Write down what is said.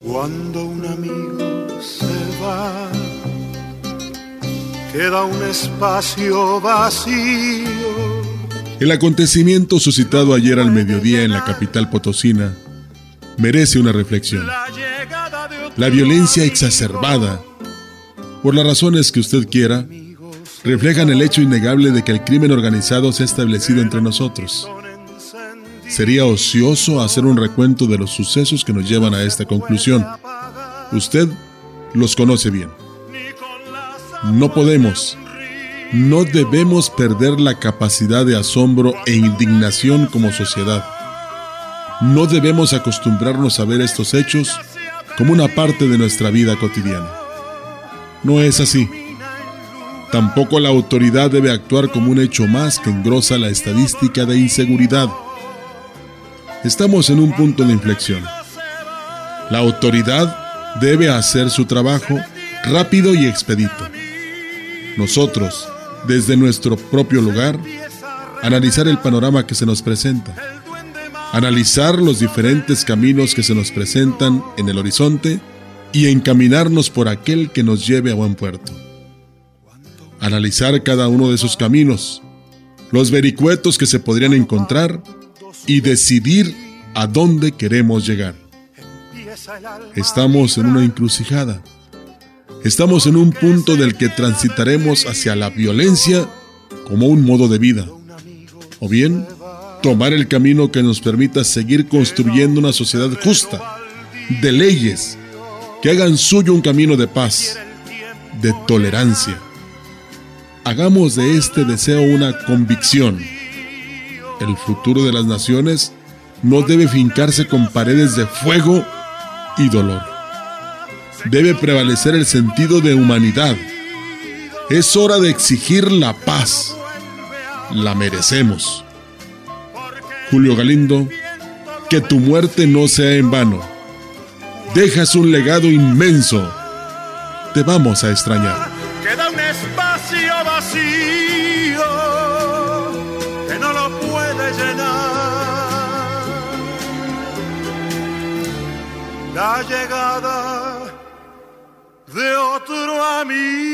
Cuando un amigo se va, queda un espacio vacío. El acontecimiento suscitado ayer al mediodía en la capital potosina merece una reflexión. La violencia exacerbada, por las razones que usted quiera, reflejan el hecho innegable de que el crimen organizado se ha establecido entre nosotros. Sería ocioso hacer un recuento de los sucesos que nos llevan a esta conclusión. Usted los conoce bien. No podemos, no debemos perder la capacidad de asombro e indignación como sociedad. No debemos acostumbrarnos a ver estos hechos como una parte de nuestra vida cotidiana. No es así. Tampoco la autoridad debe actuar como un hecho más que engrosa la estadística de inseguridad. Estamos en un punto de inflexión. La autoridad debe hacer su trabajo rápido y expedito. Nosotros, desde nuestro propio lugar, analizar el panorama que se nos presenta, analizar los diferentes caminos que se nos presentan en el horizonte y encaminarnos por aquel que nos lleve a buen puerto. Analizar cada uno de esos caminos, los vericuetos que se podrían encontrar y decidir a dónde queremos llegar. Estamos en una encrucijada. Estamos en un punto del que transitaremos hacia la violencia como un modo de vida. O bien, tomar el camino que nos permita seguir construyendo una sociedad justa, de leyes, que hagan suyo un camino de paz, de tolerancia. Hagamos de este deseo una convicción el futuro de las naciones no debe fincarse con paredes de fuego y dolor. Debe prevalecer el sentido de humanidad. Es hora de exigir la paz. La merecemos. Julio Galindo, que tu muerte no sea en vano. Dejas un legado inmenso. Te vamos a extrañar. Queda un espacio vacío la llegada de otro amigo.